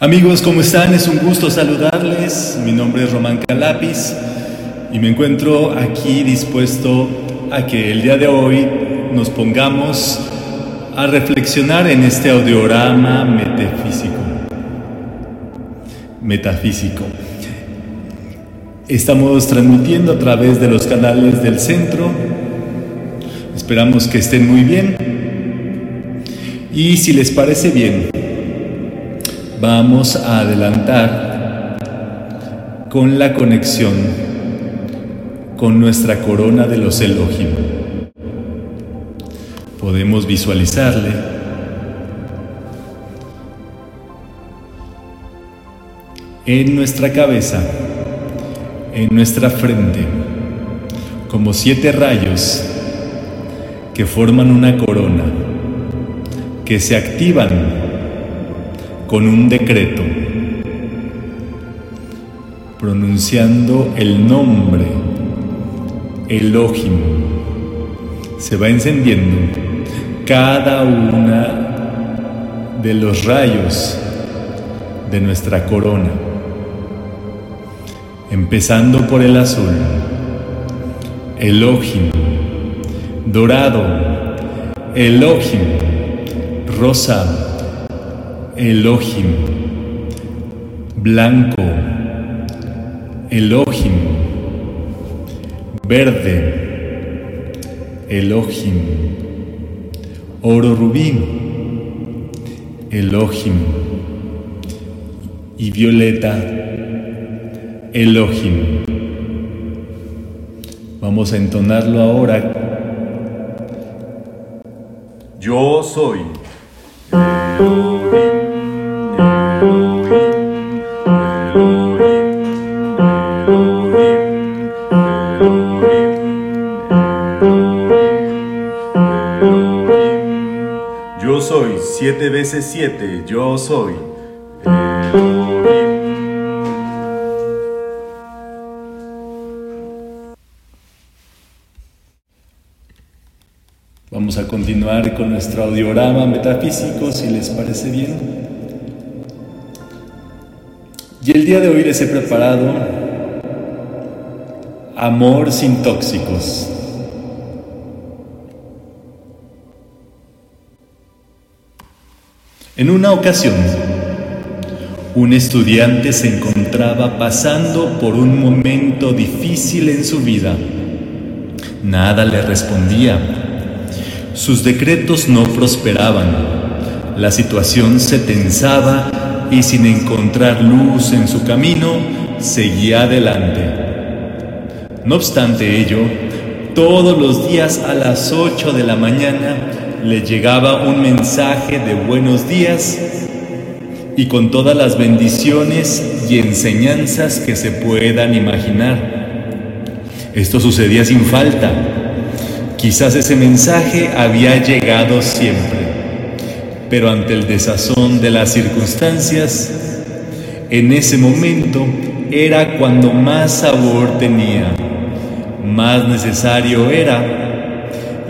Amigos, ¿cómo están? Es un gusto saludarles. Mi nombre es Román Calapis y me encuentro aquí dispuesto a que el día de hoy nos pongamos a reflexionar en este audiorama metafísico. Metafísico. Estamos transmitiendo a través de los canales del centro. Esperamos que estén muy bien. Y si les parece bien, vamos a adelantar con la conexión con nuestra corona de los Elohim. Podemos visualizarle en nuestra cabeza, en nuestra frente, como siete rayos que forman una corona, que se activan con un decreto, pronunciando el nombre Elohim. Se va encendiendo cada una de los rayos de nuestra corona, empezando por el azul, Elohim, dorado, Elohim, rosa, Elohim, blanco, Elohim, verde, Elohim, oro rubí, Elohim, y violeta, Elohim. Vamos a entonarlo ahora. Yo soy Elohim. Yo soy. Vamos a continuar con nuestro audiorama metafísico, si les parece bien. Y el día de hoy les he preparado amor sin tóxicos. En una ocasión, un estudiante se encontraba pasando por un momento difícil en su vida. Nada le respondía. Sus decretos no prosperaban. La situación se tensaba y sin encontrar luz en su camino, seguía adelante. No obstante ello, todos los días a las 8 de la mañana le llegaba un mensaje de buenos días y con todas las bendiciones y enseñanzas que se puedan imaginar. Esto sucedía sin falta. Quizás ese mensaje había llegado siempre pero ante el desazón de las circunstancias, en ese momento era cuando más sabor tenía, más necesario era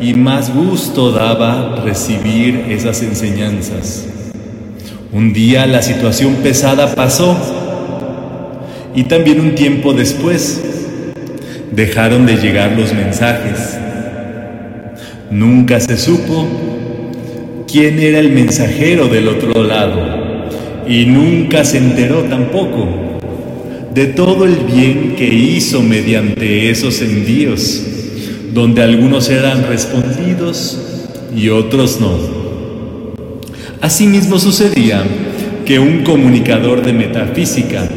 y más gusto daba recibir esas enseñanzas. Un día la situación pesada pasó y también un tiempo después dejaron de llegar los mensajes. Nunca se supo quién era el mensajero del otro lado y nunca se enteró tampoco de todo el bien que hizo mediante esos envíos, donde algunos eran respondidos y otros no. Asimismo sucedía que un comunicador de metafísica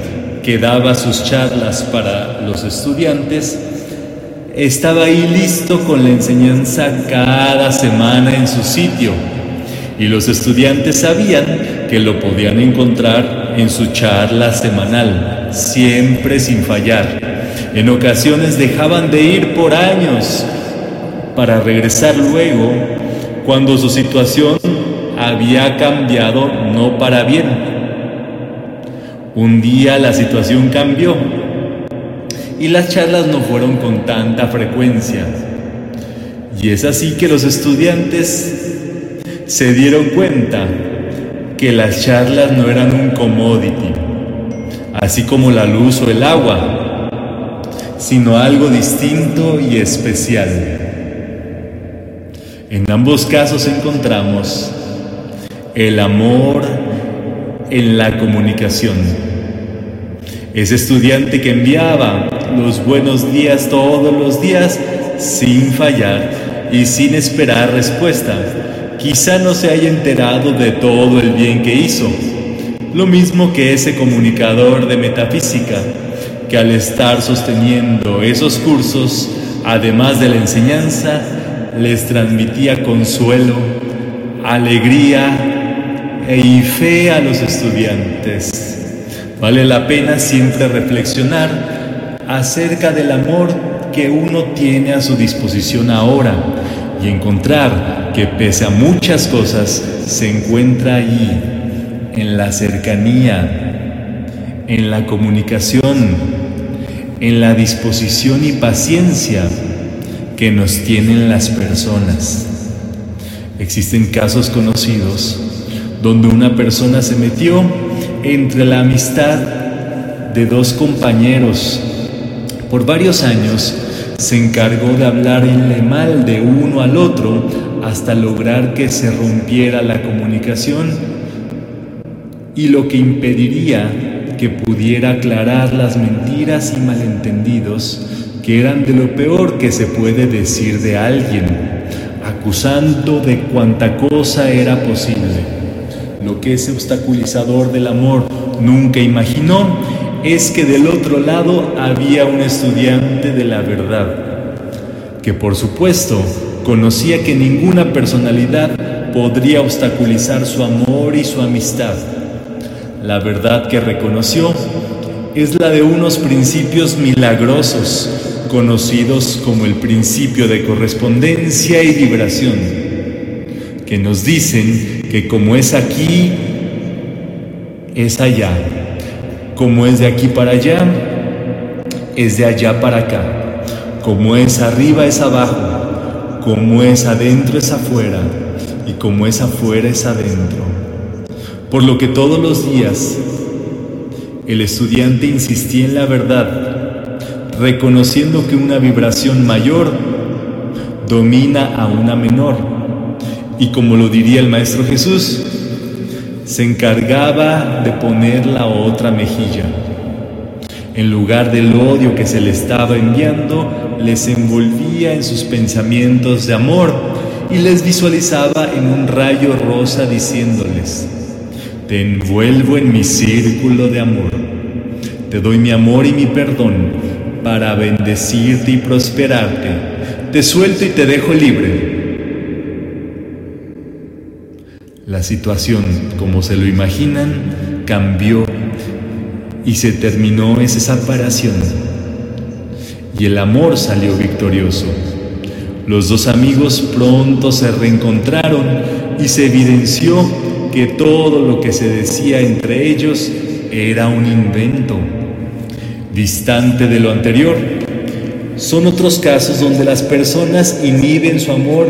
que daba sus charlas para los estudiantes estaba ahí listo con la enseñanza cada semana en su sitio y los estudiantes sabían que lo podían encontrar en su charla semanal, siempre sin fallar. En ocasiones dejaban de ir por años para regresar luego cuando su situación había cambiado no para bien. Un día la situación cambió y las charlas no fueron con tanta frecuencia. Y es así que los estudiantes se dieron cuenta que las charlas no eran un commodity, así como la luz o el agua, sino algo distinto y especial. En ambos casos encontramos el amor en la comunicación. Ese estudiante que enviaba los buenos días todos los días sin fallar y sin esperar respuesta quizá no se haya enterado de todo el bien que hizo. Lo mismo que ese comunicador de metafísica, que al estar sosteniendo esos cursos, además de la enseñanza, les transmitía consuelo, alegría e fe a los estudiantes. Vale la pena siempre reflexionar acerca del amor que uno tiene a su disposición ahora y encontrar que pese a muchas cosas se encuentra ahí, en la cercanía, en la comunicación, en la disposición y paciencia que nos tienen las personas. Existen casos conocidos donde una persona se metió entre la amistad de dos compañeros por varios años se encargó de hablarle mal de uno al otro hasta lograr que se rompiera la comunicación y lo que impediría que pudiera aclarar las mentiras y malentendidos que eran de lo peor que se puede decir de alguien, acusando de cuanta cosa era posible. Lo que ese obstaculizador del amor nunca imaginó es que del otro lado había un estudiante de la verdad, que por supuesto conocía que ninguna personalidad podría obstaculizar su amor y su amistad. La verdad que reconoció es la de unos principios milagrosos, conocidos como el principio de correspondencia y vibración, que nos dicen que como es aquí, es allá como es de aquí para allá, es de allá para acá. Como es arriba es abajo. Como es adentro es afuera. Y como es afuera es adentro. Por lo que todos los días el estudiante insistía en la verdad, reconociendo que una vibración mayor domina a una menor. Y como lo diría el Maestro Jesús, se encargaba de poner la otra mejilla. En lugar del odio que se le estaba enviando, les envolvía en sus pensamientos de amor y les visualizaba en un rayo rosa diciéndoles, te envuelvo en mi círculo de amor, te doy mi amor y mi perdón para bendecirte y prosperarte, te suelto y te dejo libre La situación, como se lo imaginan, cambió y se terminó esa separación. Y el amor salió victorioso. Los dos amigos pronto se reencontraron y se evidenció que todo lo que se decía entre ellos era un invento. distante de lo anterior. Son otros casos donde las personas inhiben su amor,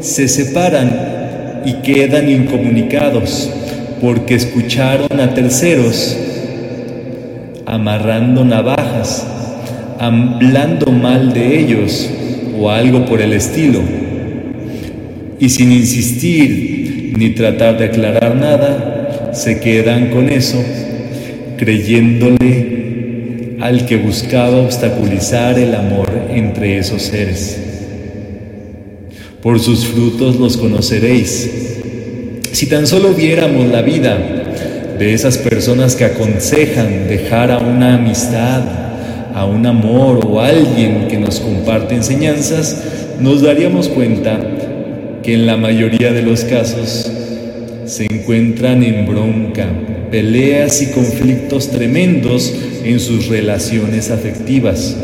se separan y quedan incomunicados porque escucharon a terceros amarrando navajas, hablando mal de ellos o algo por el estilo. Y sin insistir ni tratar de aclarar nada, se quedan con eso, creyéndole al que buscaba obstaculizar el amor entre esos seres. Por sus frutos los conoceréis. Si tan solo viéramos la vida de esas personas que aconsejan dejar a una amistad, a un amor o a alguien que nos comparte enseñanzas, nos daríamos cuenta que en la mayoría de los casos se encuentran en bronca, peleas y conflictos tremendos en sus relaciones afectivas.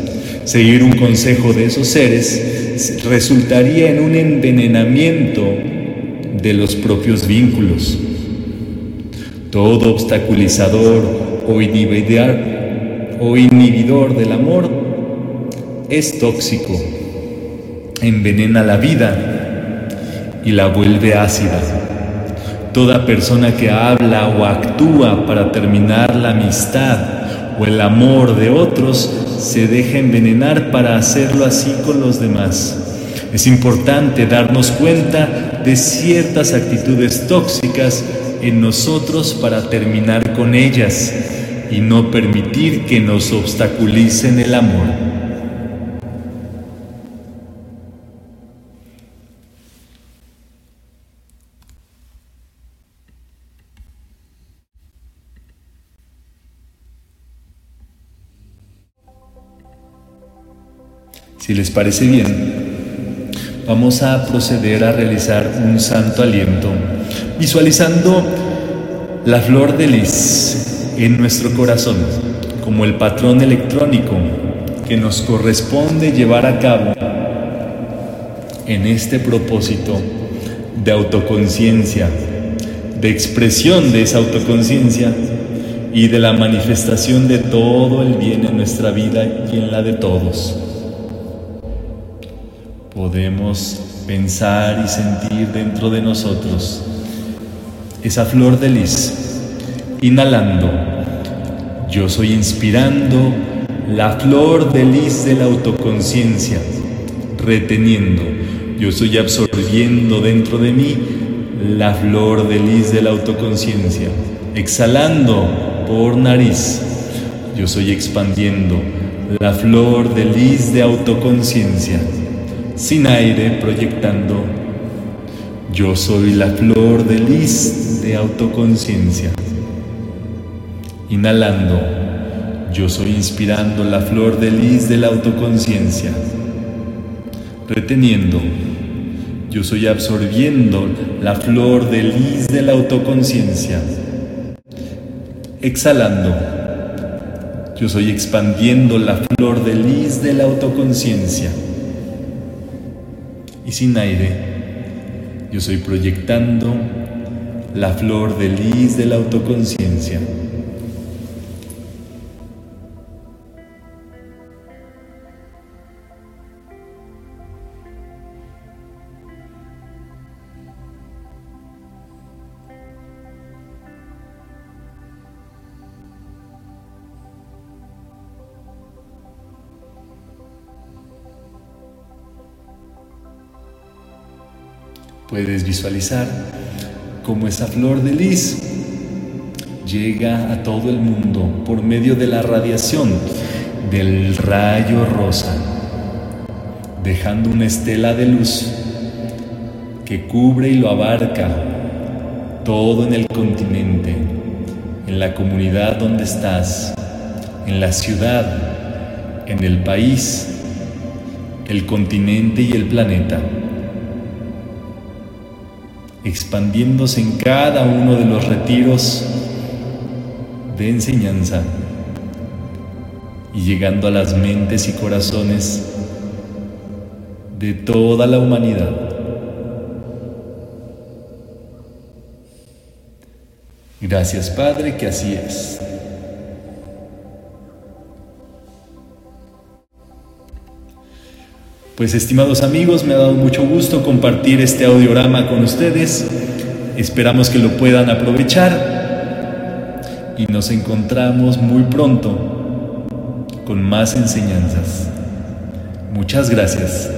Seguir un consejo de esos seres resultaría en un envenenamiento de los propios vínculos. Todo obstaculizador o inhibidor, o inhibidor del amor es tóxico, envenena la vida y la vuelve ácida. Toda persona que habla o actúa para terminar la amistad o el amor de otros se deja envenenar para hacerlo así con los demás. Es importante darnos cuenta de ciertas actitudes tóxicas en nosotros para terminar con ellas y no permitir que nos obstaculicen el amor. Si les parece bien, vamos a proceder a realizar un santo aliento, visualizando la flor de lis en nuestro corazón como el patrón electrónico que nos corresponde llevar a cabo en este propósito de autoconciencia, de expresión de esa autoconciencia y de la manifestación de todo el bien en nuestra vida y en la de todos. Podemos pensar y sentir dentro de nosotros esa flor de lis, inhalando. Yo soy inspirando la flor de lis de la autoconciencia, reteniendo. Yo soy absorbiendo dentro de mí la flor de lis de la autoconciencia, exhalando por nariz. Yo soy expandiendo la flor de lis de autoconciencia sin aire proyectando. Yo soy la flor de lis de autoconciencia. Inhalando. Yo soy inspirando la flor de lis de la autoconciencia. Reteniendo. Yo soy absorbiendo la flor de lis de la autoconciencia. Exhalando. Yo soy expandiendo la flor de lis de la autoconciencia y sin aire, yo soy proyectando la flor de lis de la autoconciencia. Puedes visualizar cómo esa flor de lis llega a todo el mundo por medio de la radiación del rayo rosa, dejando una estela de luz que cubre y lo abarca todo en el continente, en la comunidad donde estás, en la ciudad, en el país, el continente y el planeta expandiéndose en cada uno de los retiros de enseñanza y llegando a las mentes y corazones de toda la humanidad. Gracias Padre que así es. Pues estimados amigos, me ha dado mucho gusto compartir este audiorama con ustedes. Esperamos que lo puedan aprovechar y nos encontramos muy pronto con más enseñanzas. Muchas gracias.